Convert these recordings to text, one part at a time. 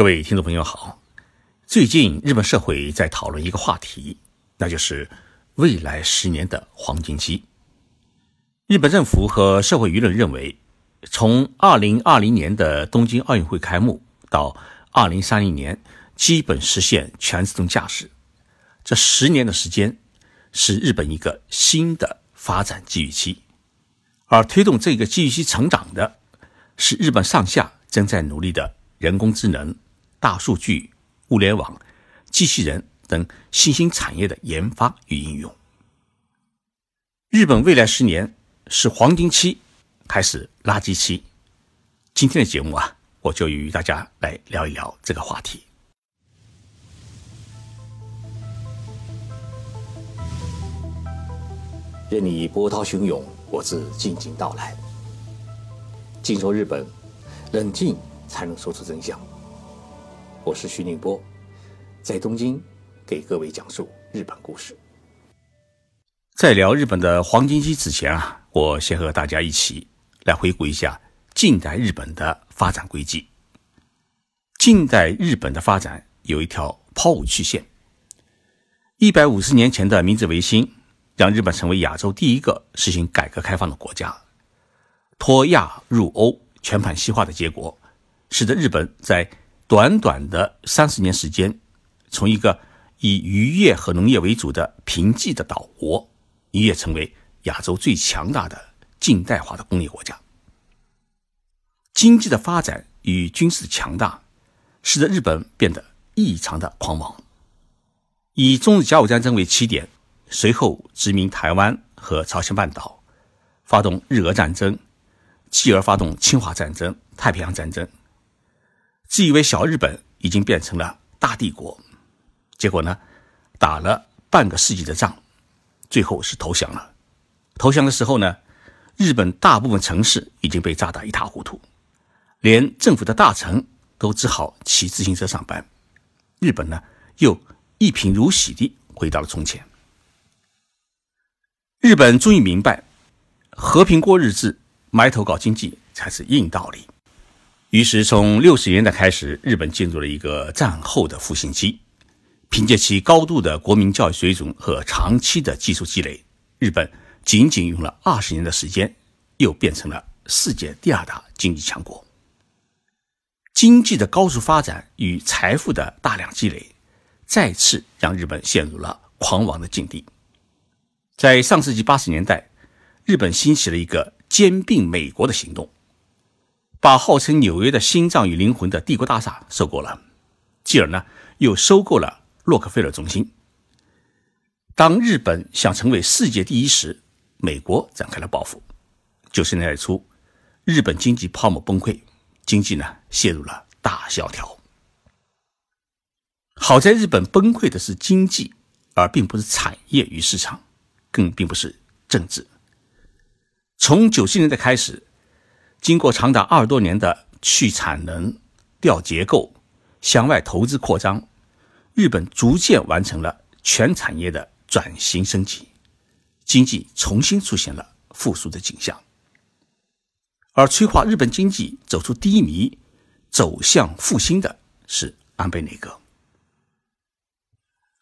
各位听众朋友好，最近日本社会在讨论一个话题，那就是未来十年的黄金期。日本政府和社会舆论认为，从二零二零年的东京奥运会开幕到二零三零年基本实现全自动驾驶，这十年的时间是日本一个新的发展机遇期，而推动这个机遇期成长的是日本上下正在努力的人工智能。大数据、物联网、机器人等新兴产业的研发与应用。日本未来十年是黄金期还是垃圾期？今天的节目啊，我就与大家来聊一聊这个话题。任你波涛汹涌，我自静静到来。静说日本，冷静才能说出真相。我是徐宁波，在东京给各位讲述日本故事。在聊日本的黄金期之前啊，我先和大家一起来回顾一下近代日本的发展轨迹。近代日本的发展有一条抛物曲线。一百五十年前的明治维新，让日本成为亚洲第一个实行改革开放的国家。脱亚入欧、全盘西化的结果，使得日本在短短的三十年时间，从一个以渔业和农业为主的贫瘠的岛国，一跃成为亚洲最强大的近代化的工业国家。经济的发展与军事的强大，使得日本变得异常的狂妄。以中日甲午战争为起点，随后殖民台湾和朝鲜半岛，发动日俄战争，继而发动侵华战争、太平洋战争。自以为小日本已经变成了大帝国，结果呢，打了半个世纪的仗，最后是投降了。投降的时候呢，日本大部分城市已经被炸得一塌糊涂，连政府的大臣都只好骑自行车上班。日本呢，又一贫如洗地回到了从前。日本终于明白，和平过日子，埋头搞经济才是硬道理。于是，从六十年代开始，日本进入了一个战后的复兴期。凭借其高度的国民教育水准和长期的技术积累，日本仅仅用了二十年的时间，又变成了世界第二大经济强国。经济的高速发展与财富的大量积累，再次让日本陷入了狂妄的境地。在上世纪八十年代，日本兴起了一个兼并美国的行动。把号称纽约的心脏与灵魂的帝国大厦收购了，继而呢，又收购了洛克菲勒中心。当日本想成为世界第一时，美国展开了报复。九十年代初，日本经济泡沫崩溃，经济呢陷入了大萧条。好在日本崩溃的是经济，而并不是产业与市场，更并不是政治。从九十年代开始。经过长达二十多年的去产能、调结构、向外投资扩张，日本逐渐完成了全产业的转型升级，经济重新出现了复苏的景象。而催化日本经济走出低迷、走向复兴的是安倍内阁。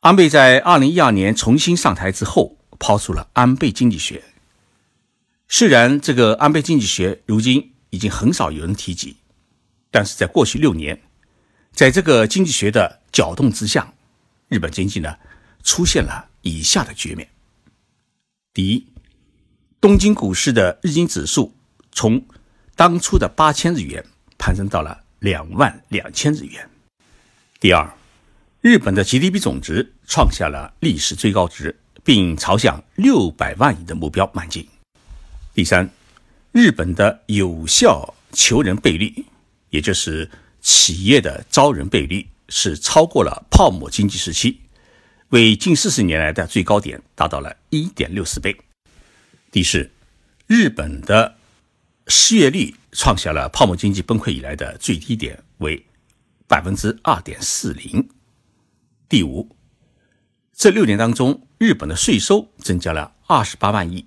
安倍在二零一二年重新上台之后，抛出了安倍经济学。虽然这个安倍经济学如今已经很少有人提及，但是在过去六年，在这个经济学的搅动之下，日本经济呢出现了以下的局面：第一，东京股市的日经指数从当初的八千日元攀升到了两万两千日元；第二，日本的 GDP 总值创下了历史最高值，并朝向六百万亿的目标迈进。第三，日本的有效求人倍率，也就是企业的招人倍率，是超过了泡沫经济时期，为近四十年来的最高点，达到了一点六四倍。第四，日本的失业率创下了泡沫经济崩溃以来的最低点，为百分之二点四零。第五，这六年当中，日本的税收增加了二十八万亿。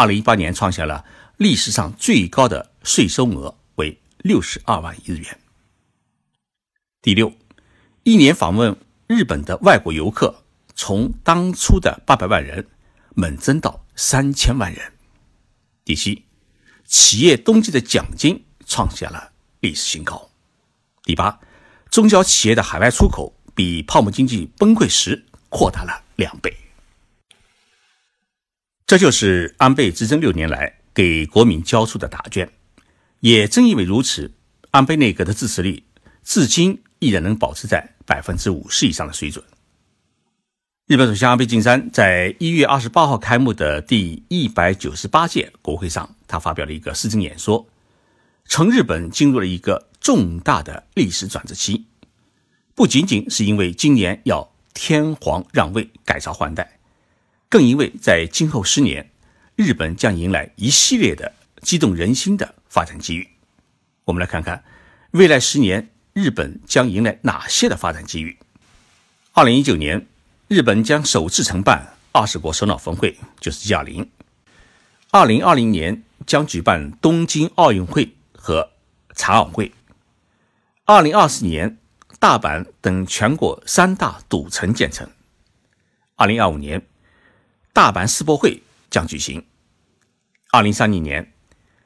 二零一八年创下了历史上最高的税收额，为六十二万亿日元。第六，一年访问日本的外国游客从当初的八百万人猛增到三千万人。第七，企业冬季的奖金创下了历史新高。第八，中小企业的海外出口比泡沫经济崩溃时扩大了两倍。这就是安倍执政六年来给国民交出的答卷。也正因为如此，安倍内阁的支持率至今依然能保持在百分之五十以上的水准。日本首相安倍晋三在一月二十八号开幕的第一百九十八届国会上，他发表了一个施政演说，称日本进入了一个重大的历史转折期，不仅仅是因为今年要天皇让位、改朝换代，更因为在今后十年，日本将迎来一系列的激动人心的发展机遇。我们来看看未来十年日本将迎来哪些的发展机遇。二零一九年。日本将首次承办二十国首脑峰会，就是 G20。二零二零年将举办东京奥运会和残奥会。二零二四年，大阪等全国三大赌城建成。二零二五年，大阪世博会将举行。二零三零年，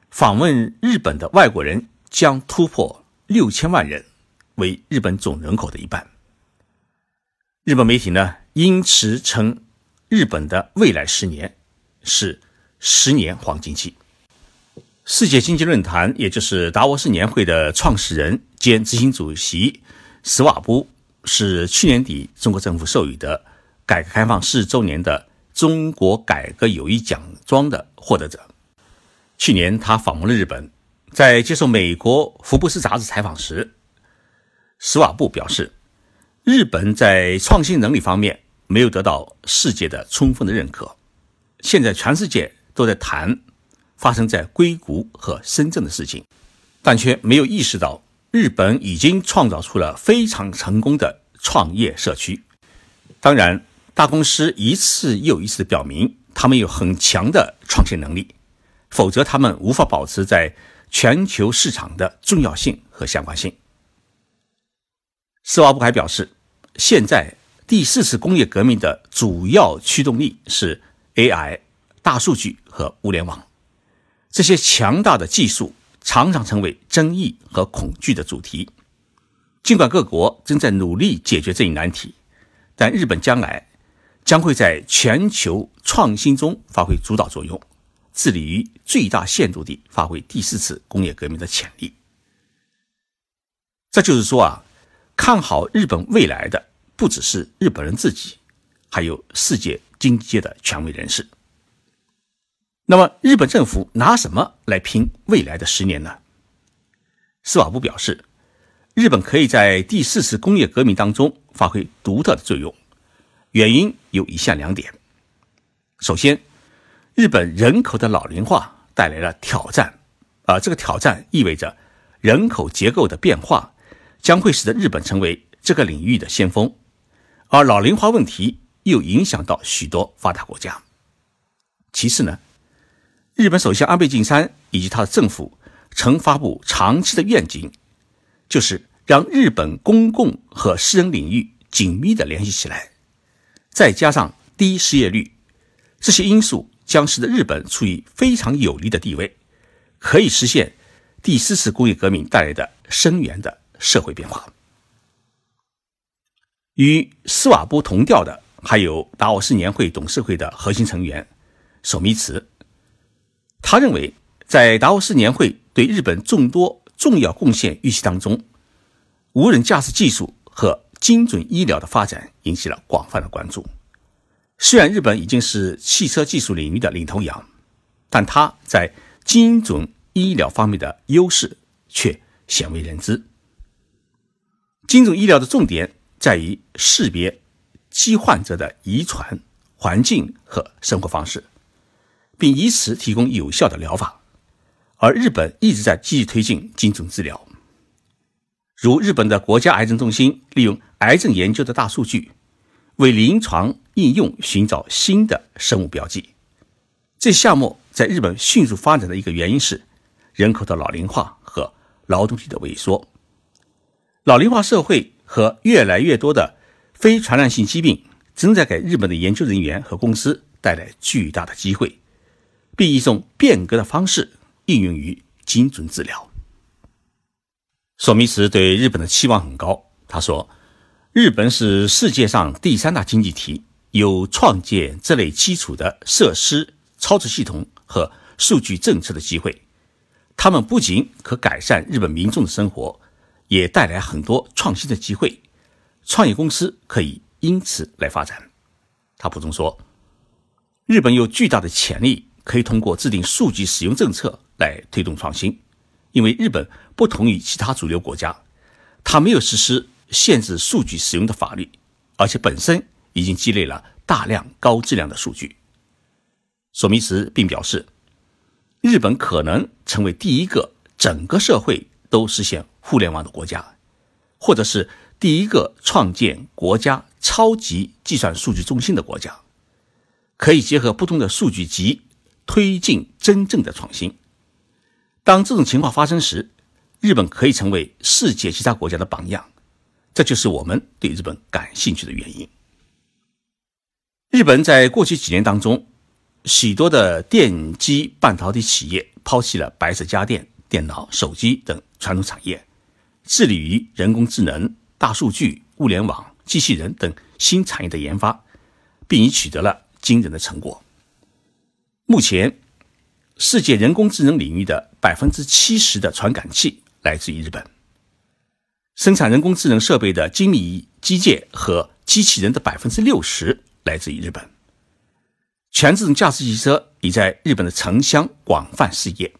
访问日本的外国人将突破六千万人，为日本总人口的一半。日本媒体呢？因此称，日本的未来十年是十年黄金期。世界经济论坛，也就是达沃斯年会的创始人兼执行主席斯瓦布，是去年底中国政府授予的改革开放四周年的中国改革友谊奖章的获得者。去年他访问了日本，在接受美国《福布斯》杂志采访时，史瓦布表示，日本在创新能力方面。没有得到世界的充分的认可。现在全世界都在谈发生在硅谷和深圳的事情，但却没有意识到日本已经创造出了非常成功的创业社区。当然，大公司一次又一次表明他们有很强的创新能力，否则他们无法保持在全球市场的重要性和相关性。斯瓦布还表示，现在。第四次工业革命的主要驱动力是 AI、大数据和物联网。这些强大的技术常常成为争议和恐惧的主题。尽管各国正在努力解决这一难题，但日本将来将会在全球创新中发挥主导作用，致力于最大限度地发挥第四次工业革命的潜力。这就是说啊，看好日本未来的。不只是日本人自己，还有世界经济界的权威人士。那么，日本政府拿什么来拼未来的十年呢？斯瓦布表示，日本可以在第四次工业革命当中发挥独特的作用，原因有以下两点：首先，日本人口的老龄化带来了挑战，而这个挑战意味着人口结构的变化将会使得日本成为这个领域的先锋。而老龄化问题又影响到许多发达国家。其次呢，日本首相安倍晋三以及他的政府曾发布长期的愿景，就是让日本公共和私人领域紧密的联系起来，再加上低失业率，这些因素将使得日本处于非常有利的地位，可以实现第四次工业革命带来的深远的社会变化。与斯瓦布同调的还有达沃斯年会董事会的核心成员索密茨。他认为，在达沃斯年会对日本众多重要贡献预期当中，无人驾驶技术和精准医疗的发展引起了广泛的关注。虽然日本已经是汽车技术领域的领头羊，但它在精准医疗方面的优势却鲜为人知。精准医疗的重点。在于识别疾患者的遗传、环境和生活方式，并以此提供有效的疗法。而日本一直在积极推进精准治疗，如日本的国家癌症中心利用癌症研究的大数据，为临床应用寻找新的生物标记。这项目在日本迅速发展的一个原因是人口的老龄化和劳动力的萎缩。老龄化社会和越来越多的非传染性疾病正在给日本的研究人员和公司带来巨大的机会，并以一种变革的方式应用于精准治疗。索米茨对日本的期望很高，他说：“日本是世界上第三大经济体，有创建这类基础的设施、操作系统和数据政策的机会。他们不仅可改善日本民众的生活，也带来很多创新的机会，创业公司可以因此来发展。”他补充说：“日本有巨大的潜力，可以通过制定数据使用政策来推动创新。”因为日本不同于其他主流国家，它没有实施限制数据使用的法律，而且本身已经积累了大量高质量的数据。索米茨并表示，日本可能成为第一个整个社会都实现互联网的国家，或者是第一个创建国家超级计算数据中心的国家，可以结合不同的数据集，推进真正的创新。当这种情况发生时，日本可以成为世界其他国家的榜样，这就是我们对日本感兴趣的原因。日本在过去几年当中，许多的电机半导体企业抛弃了白色家电、电脑、手机等传统产业，致力于人工智能、大数据、物联网、机器人等新产业的研发，并已取得了惊人的成果。目前。世界人工智能领域的百分之七十的传感器来自于日本，生产人工智能设备的精密机械和机器人的百分之六十来自于日本。全自动驾驶汽车已在日本的城乡广泛试验。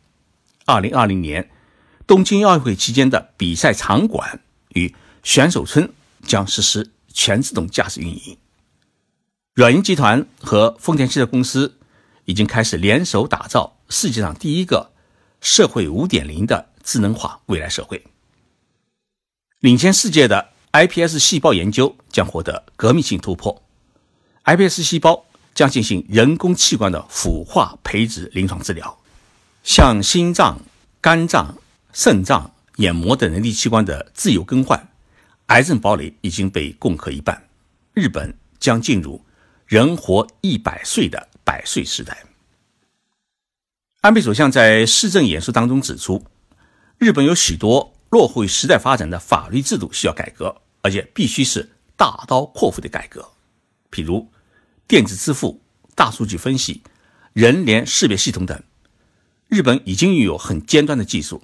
二零二零年东京奥运会期间的比赛场馆与选手村将实施全自动驾驶运营。软银集团和丰田汽车公司已经开始联手打造。世界上第一个社会五点零的智能化未来社会，领先世界的 iPS 细胞研究将获得革命性突破。iPS 细胞将进行人工器官的腐化培植临床治疗，像心脏、肝脏、肾脏、眼膜等人体器官的自由更换。癌症堡垒已经被攻克一半，日本将进入人活一百岁的百岁时代。安倍首相在市政演说当中指出，日本有许多落后于时代发展的法律制度需要改革，而且必须是大刀阔斧的改革。譬如电子支付、大数据分析、人脸识别系统等，日本已经拥有很尖端的技术，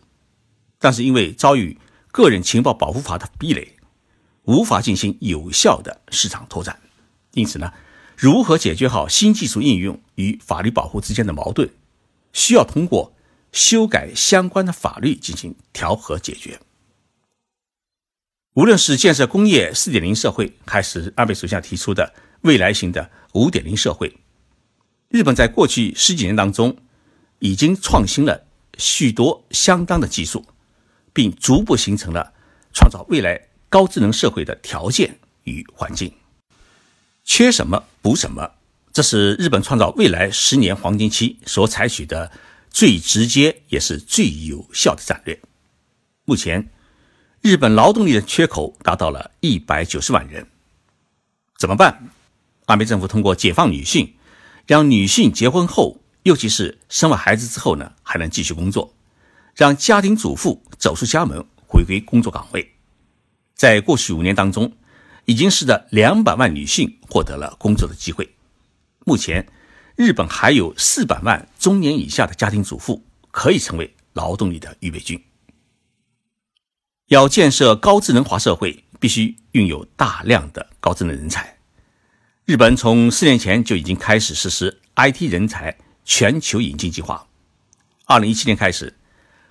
但是因为遭遇个人情报保护法的壁垒，无法进行有效的市场拓展。因此呢，如何解决好新技术应用与法律保护之间的矛盾？需要通过修改相关的法律进行调和解决。无论是建设工业四点零社会，还是安倍首相提出的未来型的五点零社会，日本在过去十几年当中已经创新了许多相当的技术，并逐步形成了创造未来高智能社会的条件与环境。缺什么补什么。这是日本创造未来十年黄金期所采取的最直接也是最有效的战略。目前，日本劳动力的缺口达到了一百九十万人，怎么办？安倍政府通过解放女性，让女性结婚后，尤其是生完孩子之后呢，还能继续工作，让家庭主妇走出家门，回归工作岗位。在过去五年当中，已经使得两百万女性获得了工作的机会。目前，日本还有四百万中年以下的家庭主妇可以成为劳动力的预备军。要建设高智能化社会，必须拥有大量的高智能人才。日本从四年前就已经开始实施 IT 人才全球引进计划，二零一七年开始，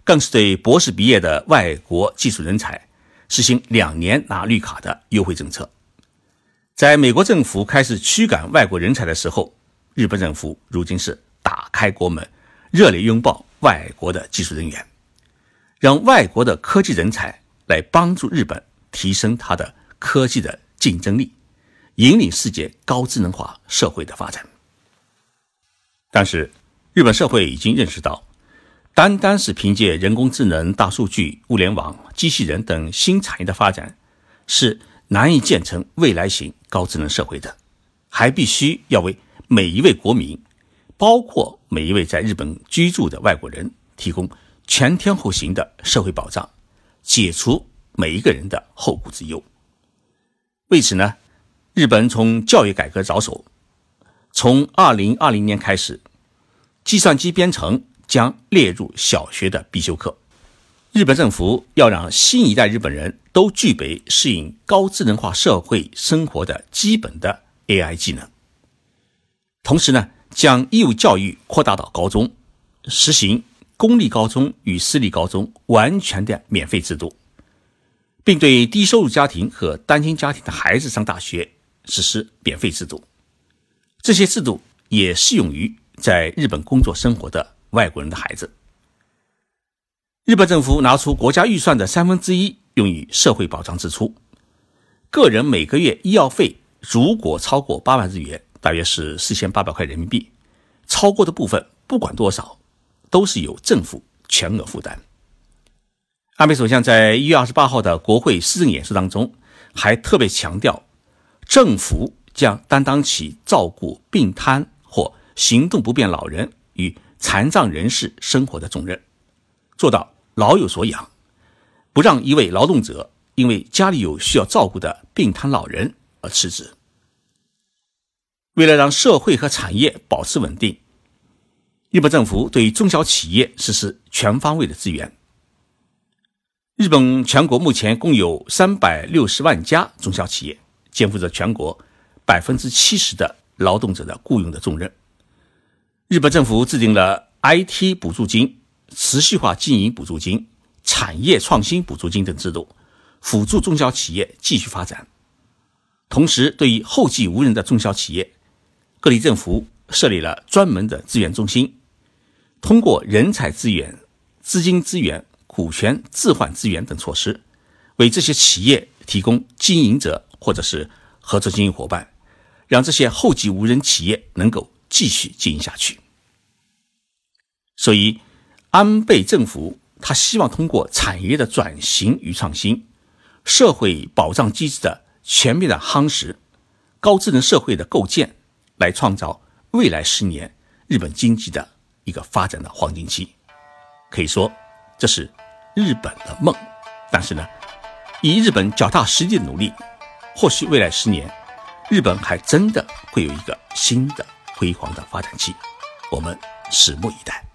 更是对博士毕业的外国技术人才实行两年拿绿卡的优惠政策。在美国政府开始驱赶外国人才的时候，日本政府如今是打开国门，热烈拥抱外国的技术人员，让外国的科技人才来帮助日本提升它的科技的竞争力，引领世界高智能化社会的发展。但是，日本社会已经认识到，单单是凭借人工智能、大数据、物联网、机器人等新产业的发展，是难以建成未来型高智能社会的。还必须要为每一位国民，包括每一位在日本居住的外国人，提供全天候型的社会保障，解除每一个人的后顾之忧。为此呢，日本从教育改革着手，从二零二零年开始，计算机编程将列入小学的必修课。日本政府要让新一代日本人都具备适应高智能化社会生活的基本的。AI 技能，同时呢，将义务教育扩大到高中，实行公立高中与私立高中完全的免费制度，并对低收入家庭和单亲家庭的孩子上大学实施免费制度。这些制度也适用于在日本工作生活的外国人的孩子。日本政府拿出国家预算的三分之一用于社会保障支出，个人每个月医药费。如果超过八万日元，大约是四千八百块人民币，超过的部分不管多少，都是由政府全额负担。安倍首相在一月二十八号的国会施政演说当中，还特别强调，政府将担当起照顾病瘫或行动不便老人与残障人士生活的重任，做到老有所养，不让一位劳动者因为家里有需要照顾的病瘫老人。而辞职。为了让社会和产业保持稳定，日本政府对中小企业实施全方位的支援。日本全国目前共有三百六十万家中小企业，肩负着全国百分之七十的劳动者的雇佣的重任。日本政府制定了 IT 补助金、持续化经营补助金、产业创新补助金等制度，辅助中小企业继续发展。同时，对于后继无人的中小企业，各地政府设立了专门的资源中心，通过人才资源、资金资源、股权置换资源等措施，为这些企业提供经营者或者是合作经营伙伴，让这些后继无人企业能够继续经营下去。所以，安倍政府他希望通过产业的转型与创新、社会保障机制的。全面的夯实高智能社会的构建，来创造未来十年日本经济的一个发展的黄金期。可以说，这是日本的梦。但是呢，以日本脚踏实地的努力，或许未来十年，日本还真的会有一个新的辉煌的发展期。我们拭目以待。